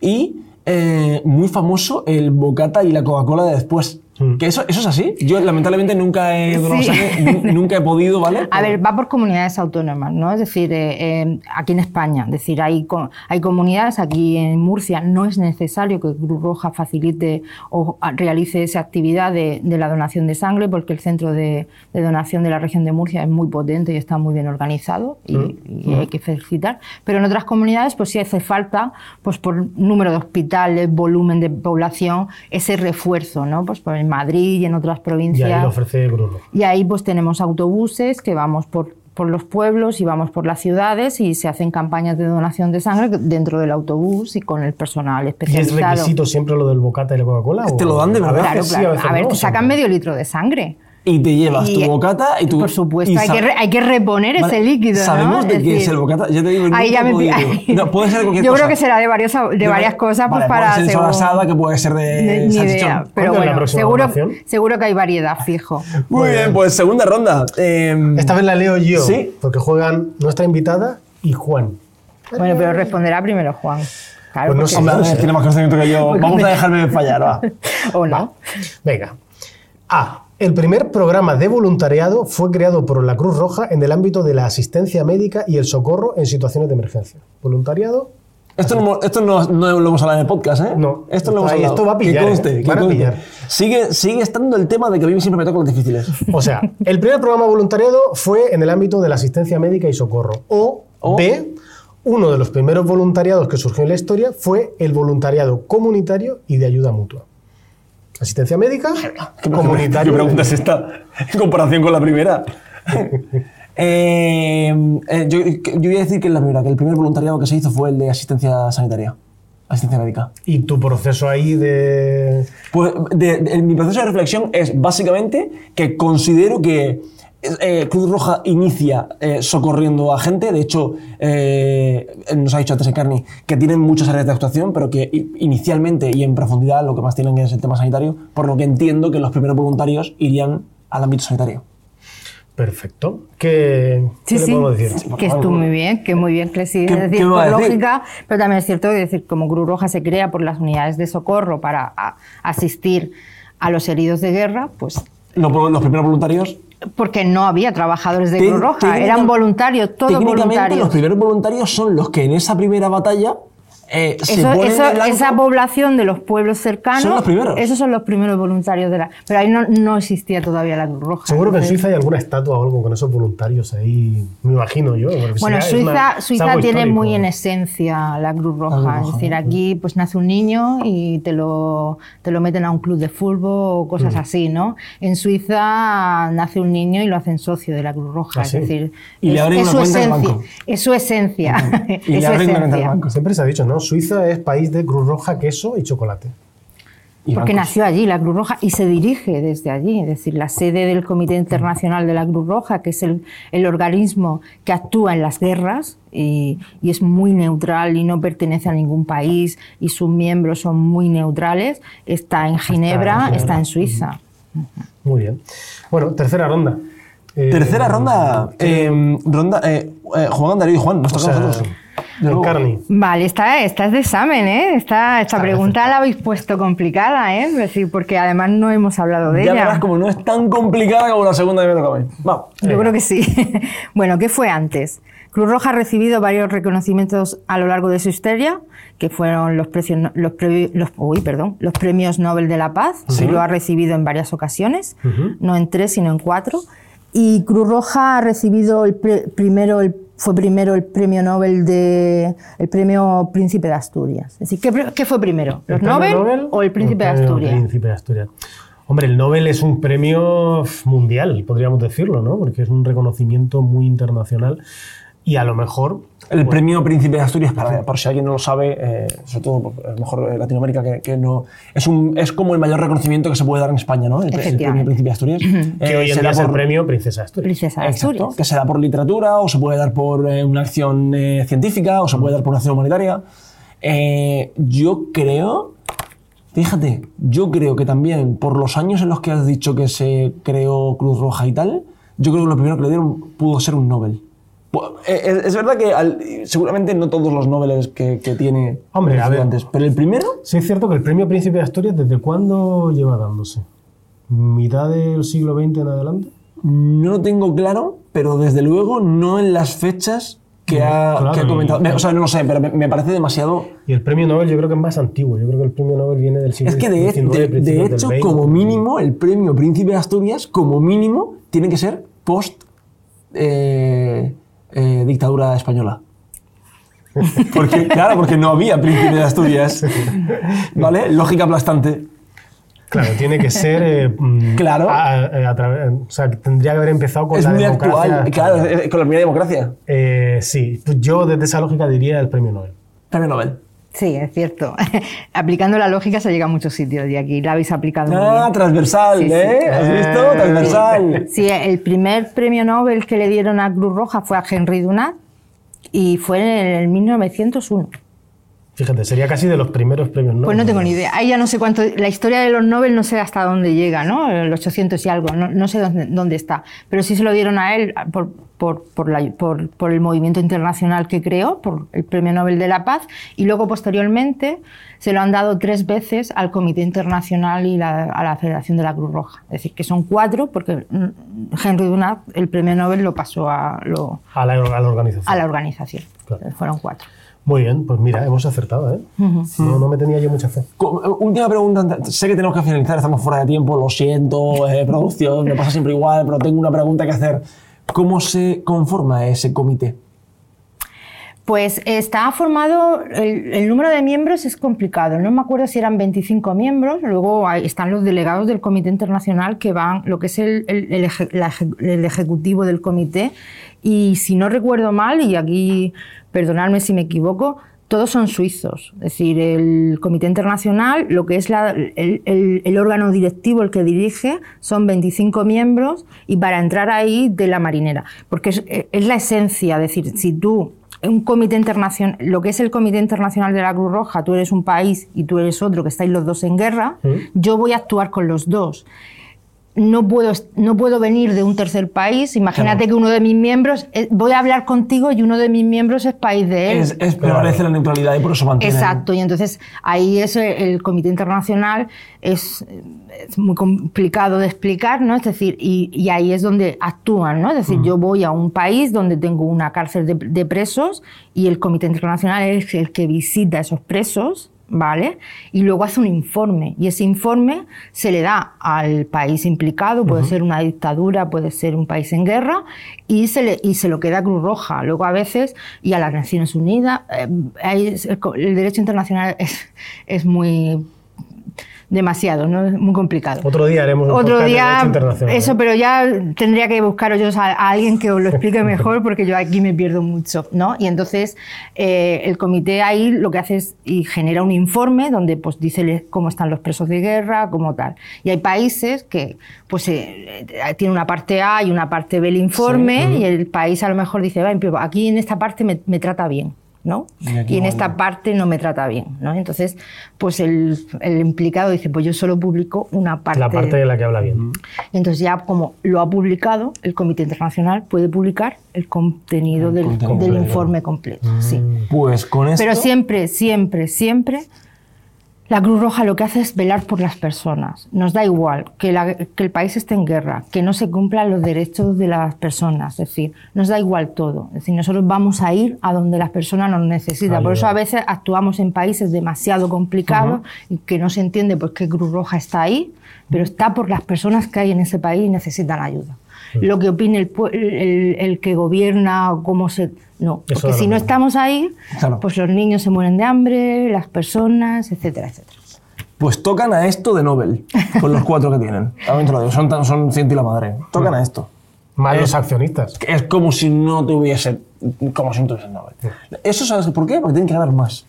Y eh, muy famoso el bocata y la Coca-Cola de después. Que eso, eso es así. Yo lamentablemente nunca he Sí. nunca he podido, ¿vale? A ver, va por comunidades autónomas, ¿no? Es decir, eh, eh, aquí en España, es decir, hay, hay comunidades, aquí en Murcia no es necesario que Cruz Roja facilite o realice esa actividad de, de la donación de sangre, porque el centro de, de donación de la región de Murcia es muy potente y está muy bien organizado y, y hay que felicitar. Pero en otras comunidades, pues sí hace falta, pues por número de hospitales, volumen de población, ese refuerzo, ¿no? Pues por en Madrid y en otras Y provincias. ahí lo ofrece Roja. Y ahí pues tenemos autobuses que vamos por, por los pueblos y vamos por las ciudades y se hacen campañas de donación de sangre dentro del autobús y con el personal ¿Y es especializado. requisito siempre lo del bocata y la Coca-Cola? Te lo dan de a verdad. veces Claro, sí, claro. veces a ver, no, te sacan medio litro de sangre. Y te llevas Y- tu bocata y tu. Por supuesto, y hay que, re- hay que reponer Vale, ese líquido. ¿no? Sabemos de qué es el bocata. Ya te digo, ahí ya me No, puede ser cualquier Yo cosa. creo que será de, varios, de Yo varias cosas, pues vale, para. Puede ser asada, que puede ser de. Ni- ni salchichón. idea. Pero ¿Cuándo es bueno, seguro, seguro que hay variedad, fijo. Muy bien, pues segunda ronda. Eh, Esta vez la leo yo, Sí. porque juegan nuestra invitada y Juan. Bueno, pero responderá primero Juan. Claro, Pues no porque- sé. Hombre, no sé. tiene más conocimiento que yo. Vamos a dejarme fallar, va. ¿O no? Venga. A. El primer programa de voluntariado fue creado por la Cruz Roja en el ámbito de la asistencia médica y el socorro en situaciones de emergencia. Voluntariado. Esto, no, hemos- esto no, no lo hemos hablado en el podcast, ¿eh? No. Esto lo hemos Ahí, hablado. esto va a pillar, Que conste, ¿eh? que a pillar. Sigue, sigue estando el tema de que a mí siempre me tocan los difíciles. O sea, el primer programa voluntariado fue en el ámbito de la asistencia médica y socorro. O, O- B. Uno de los primeros voluntariados que surgió en la historia fue el voluntariado comunitario y de ayuda mutua. Asistencia médica, ¿Qué comunitario. ¿Qué pregunta es esta en comparación con la primera? Eh, eh, yo, yo voy a decir que es la primera, que el primer voluntariado que se hizo fue el de asistencia sanitaria, asistencia médica. Y tu proceso ahí de. Pues de- de- mi proceso de reflexión es básicamente que considero que eh, Cruz Roja inicia eh, socorriendo a gente. De hecho, eh, nos ha dicho antes Encarni que tienen muchas áreas de actuación, pero que inicialmente y en profundidad lo que más tienen es el tema sanitario, por lo que entiendo que los primeros voluntarios irían al ámbito sanitario. Perfecto. ¿Qué, Sí, qué le sí, podemos decir? que estuvo muy bien, que muy bien, que sí, ¿Qué- es decir, lógica, pero también es cierto que decir, como Cruz Roja se crea por las unidades de socorro para a- asistir a los heridos de guerra, pues Los, los primeros voluntarios. Porque no había trabajadores de Cruz Roja, eran voluntarios, todos técnicamente, voluntarios. los primeros voluntarios son los que en esa primera batalla eh, Eso- eso- blanco. esa población de los pueblos cercanos, Son los primeros. esos son los primeros voluntarios de la. Pero ahí no, no existía todavía la Cruz Roja. Seguro que en Suiza hay alguna estatua o algo con esos voluntarios ahí, me imagino yo. Bueno, Suiza, una- Suiza tiene histórico. muy en esencia la Cruz Roja. Cruz Roja, es decir, aquí pues nace un niño y te lo, te lo meten a un club de fútbol o Mm. cosas así, ¿no? En Suiza nace un niño y lo hacen socio de la Cruz Roja. ¿Ah, es sí? decir, Y le es, abren es una su esencia. banco. Es su esencia. Y es le abren una cuenta banco. Siempre se ha dicho, ¿no? Suiza es país de Cruz Roja, queso y chocolate. Y Porque bancos. nació allí la Cruz Roja y se dirige desde allí. Es decir, la sede del Comité Internacional de la Cruz Roja, que es el, el organismo que actúa en las guerras y, y es muy neutral y no pertenece a ningún país y sus miembros son muy neutrales, está en Ginebra, Ginebra. está en Suiza. Muy bien. Bueno, tercera ronda. Eh, Tercera ronda. eh, ronda eh, eh, Juan Darío y Juan, nos o toca a nosotros. De nuevo. Encarni. Vale, esta, esta es de examen, ¿eh? Esta, esta pregunta la habéis puesto complicada, ¿eh? Decir, porque además no hemos hablado de Ya ella. verás como no es tan complicada como la segunda que me toca a mí. Vamos. Yo creo que sí. bueno, ¿qué fue antes? Cruz Roja ha recibido varios reconocimientos a lo largo de su historia, que fueron los, precios, los, pre- los- uy, perdón, los premios Nobel de la Paz, y lo ha recibido en varias ocasiones, no en tres, sino en cuatro. Y Cruz Roja ha recibido el pre- primero, el, fue primero el premio Nobel de, el premio Príncipe de Asturias. Es decir, ¿qué, fue primero? ¿El ¿Los Nobel, o el Príncipe de Asturias? Príncipe de Asturias. Hombre, el Nobel es un premio mundial, podríamos decirlo, ¿no? Porque es un reconocimiento muy internacional y a lo mejor El premio Príncipe de Asturias, para, por si alguien no lo sabe, eh, sobre todo por- a lo mejor en Latinoamérica, que, que no. Es, un, es como el mayor reconocimiento que se puede dar en España, ¿no? El, el premio Príncipe de Asturias. que Eh, hoy en se día da es el por- premio Princesa de Asturias. Princesa de Exacto, Asturias. que se da por literatura, o se puede dar por eh, una acción eh, científica, o se puede dar por una acción humanitaria. Eh, yo creo Fíjate, yo creo que también por los años en los que has dicho que se creó Cruz Roja y tal, yo creo que lo primero que le dieron pudo ser un Nobel. Eh, Es, es verdad que al- seguramente no todos los Nobeles que, que tiene Hombre, a ver. estudiantes, pero el primero, Sí es cierto que el premio Príncipe de Asturias, ¿desde cuándo lleva dándose? ¿Mitad del siglo XX en adelante? no lo tengo claro, pero desde luego no en las fechas que, ha, claro, que ha comentado. Me- O sea, no lo sé, pero me, me parece demasiado... Y el premio Nobel yo creo que es más antiguo. Yo creo que el premio Nobel viene del siglo Es que de, XIX, de- hecho, 20. como mínimo, el premio Príncipe de Asturias, como mínimo, tiene que ser post eh, eh, dictadura española. Porque, claro, porque no había Príncipe de Asturias. ¿Vale? Lógica aplastante. Claro, tiene que ser. eh, mm, Claro. a- a- o sea, tendría que haber empezado con Es la muy democracia. actual. Claro, con la primera democracia. Eh, sí, yo desde esa lógica diría el premio Nobel. Premio Nobel. Sí, es cierto. Aplicando la lógica se llega a muchos sitios y aquí la habéis aplicado muy Ah, bien. transversal, Sí, sí. ¿eh? ¿Has visto? Eh, Transversal. Sí, el primer premio Nobel que le dieron a Cruz Roja fue a Henry Dunant y fue en el 1901. Fíjate, sería casi de los primeros premios Nobel. Pues no tengo ni idea. Ahí ya no sé cuánto. La historia de los Nobel no sé hasta dónde llega, ¿no? El 800 y algo, no, no sé dónde, dónde está. Pero sí se lo dieron a él por, por, por, la- por- por el movimiento internacional que creó, por el Premio Nobel de la Paz. Y luego, posteriormente, se lo han dado tres veces al Comité Internacional y la- a la Federación de la Cruz Roja. Es decir, que son cuatro, porque mm, Henry Dunant el Premio Nobel lo pasó a, lo- A la, a la organización. a la organización. Claro. Fueron cuatro. Muy bien, pues mira, hemos acertado, ¿eh? no, no me tenía yo mucha fe. Eh, Última pregunta. Sé que tenemos que finalizar, estamos fuera de tiempo, lo siento, eh, producción, me pasa siempre igual, pero tengo una pregunta que hacer. ¿Cómo se conforma ese comité? Pues está formado, el, número de miembros es complicado, no me acuerdo si eran 25 miembros, luego están los delegados del Comité Internacional que van, lo que es el, el ejecutivo del comité, y si no recuerdo mal, y aquí perdonadme si me equivoco, todos son suizos, es decir, el Comité Internacional, lo que es la- el, el- el órgano directivo, el que dirige, son 25 miembros y para entrar ahí de la marinera, porque es, es la esencia, es decir, si tú un comité internacional, lo que es el Comité Internacional de la Cruz Roja, tú eres un país y tú eres otro, que estáis los dos en guerra, yo voy a actuar con los dos. No puedo, no puedo venir de un tercer país. Imagínate que uno de mis miembros, eh, voy a hablar contigo y uno de mis miembros es país de él. Es, es- prevalece la neutralidad y por eso mantiene. Exacto, y entonces ahí es el Comité Internacional es, es muy complicado de explicar, ¿no? Es decir, y, y ahí es donde actúan, ¿no? Es decir, yo voy a un país donde tengo una cárcel de, de presos y el Comité Internacional es el que visita a esos presos. ¿Vale? Y luego hace un informe. Y ese informe se le da al país implicado, puede ser una dictadura, puede ser un país en guerra, y se, le, y se lo queda a Cruz Roja. Luego a veces, y a las Naciones Unidas, eh, el derecho internacional es, es muy demasiado, ¿no? Es muy complicado. Otro día haremos un Otro día, internacional, eso, ¿eh? pero ya tendría que buscaros yo a, a alguien que os lo explique mejor porque yo aquí me pierdo mucho, ¿no? Y entonces eh, el comité ahí lo que hace es y genera un informe donde pues dice cómo están los presos de guerra, cómo tal. Y hay países que pues eh, eh, tiene una parte A y una parte B el informe y el país a lo mejor dice, "Va, pero aquí en esta parte me, me trata bien. ¿No? Y Y en esta parte no me trata bien, ¿no? Entonces, pues el, el implicado dice, pues yo solo publico una parte. La parte de la que habla bien. Y entonces ya como lo ha publicado, el Comité Internacional puede publicar el contenido del, contenido. del informe completo. Sí. Pues con esto. Pero siempre, siempre, siempre, la Cruz Roja lo que hace es velar por las personas. Nos da igual que, la- que el país esté en guerra, que no se cumplan los derechos de las personas. Es decir, nos da igual todo. Es decir, nosotros vamos a ir a donde las personas nos necesitan. Por eso a veces actuamos en países demasiado complicados y que no se entiende por qué Cruz Roja está ahí, pero está por las personas que hay en ese país y necesitan ayuda. Lo que opine el, el- el que gobierna, cómo se... No, Eso porque si no estamos ahí, Claro. pues los niños se mueren de hambre, las personas, etcétera, etcétera. Pues tocan a esto de Nobel, con los cuatro que tienen. También te lo digo, son, tan- son ciento y la madre. Tocan a esto. Más los accionistas. Es como si no tuviese, como si no tuviesen Nobel. Eso sabes por qué? Porque tienen que ganar más.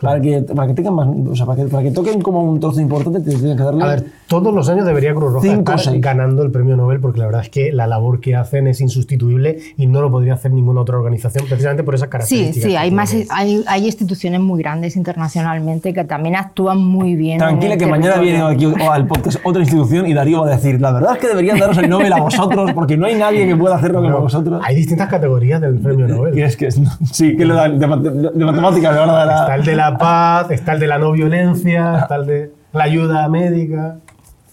Para, que, para que tengan más, o sea, para que, para que toquen como un trozo importante, tienen que darle. A ver, todos los años debería Cruz Roja estar seis. ganando el premio Nobel porque la verdad es que la labor que hacen es insustituible y no lo podría hacer ninguna otra organización precisamente por esas Sí, características. sí, que hay, más, hay, hay instituciones muy grandes internacionalmente que también actúan muy bien. en Tranquila que mañana territorio. viene aquí o al podcast otra institución y Darío va a decir, la verdad es que deberían daros el Nobel a vosotros porque no hay nadie que pueda hacerlo como Bueno, vosotros. Hay distintas categorías del premio Nobel. Y es que es- sí, que le dan de, mate- de matemáticas dar a- Está el de la paz, está el de la no violencia, está el de la ayuda médica.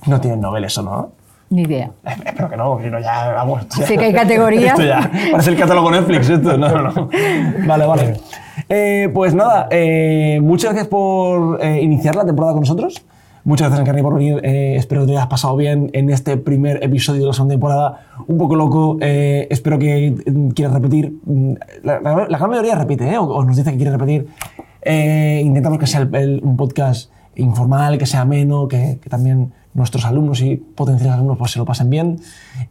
No tienen Nobel eso, ¿no? Ni idea. Espero que no, porque no ya vamos. ya- Sé que hay categorías. Esto ya parece el catálogo Netflix, esto. No, no, no. Vale, vale. Eh, pues nada, eh, muchas gracias por eh, iniciar la temporada con nosotros. Muchas gracias, Encarni, por venir. Eh, espero que te hayas pasado bien en este primer episodio de la segunda temporada. Un poco loco. Eh, espero que mm, quieras repetir. Mm, La, la- la gran mayoría repite, ¿eh? o, o nos dice que quiere repetir. Eh, intentamos que sea el- el- un podcast informal, que sea ameno, que, que también nuestros alumnos y potenciales alumnos pues, se lo pasen bien.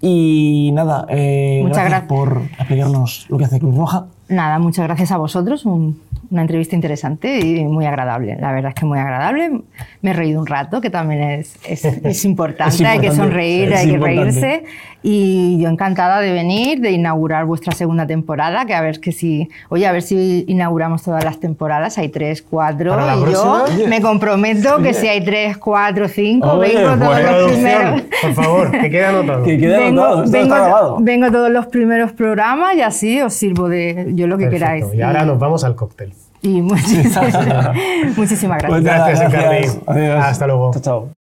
Y nada, eh, Muchas gracias gra- por explicarnos lo que hace Cruz Roja. Nada, muchas gracias a vosotros. un- una entrevista interesante y muy agradable. La verdad es que muy agradable. Me he reído un rato, que también es, es, es importante. Es Hay que importante, sonreír, es hay que importante. reírse. Y yo encantada de venir, de inaugurar vuestra segunda temporada, que a ver que si, oye, a ver si inauguramos todas las temporadas. Hay tres, cuatro. Y yo próxima, me comprometo Oye. que si hay tres, cuatro, cinco, Oye, vengo todos los primeros. Producción, por favor, que quede anotado. Que quede Vengo, anotado, vengo, vengo todos los primeros programas y así os sirvo de yo lo que Perfecto. queráis. Y ahora nos vamos al cóctel. Y muchísimas, muchísimas gracias. Pues Gracias, Encarni. Adiós. Hasta luego. Chao, chao.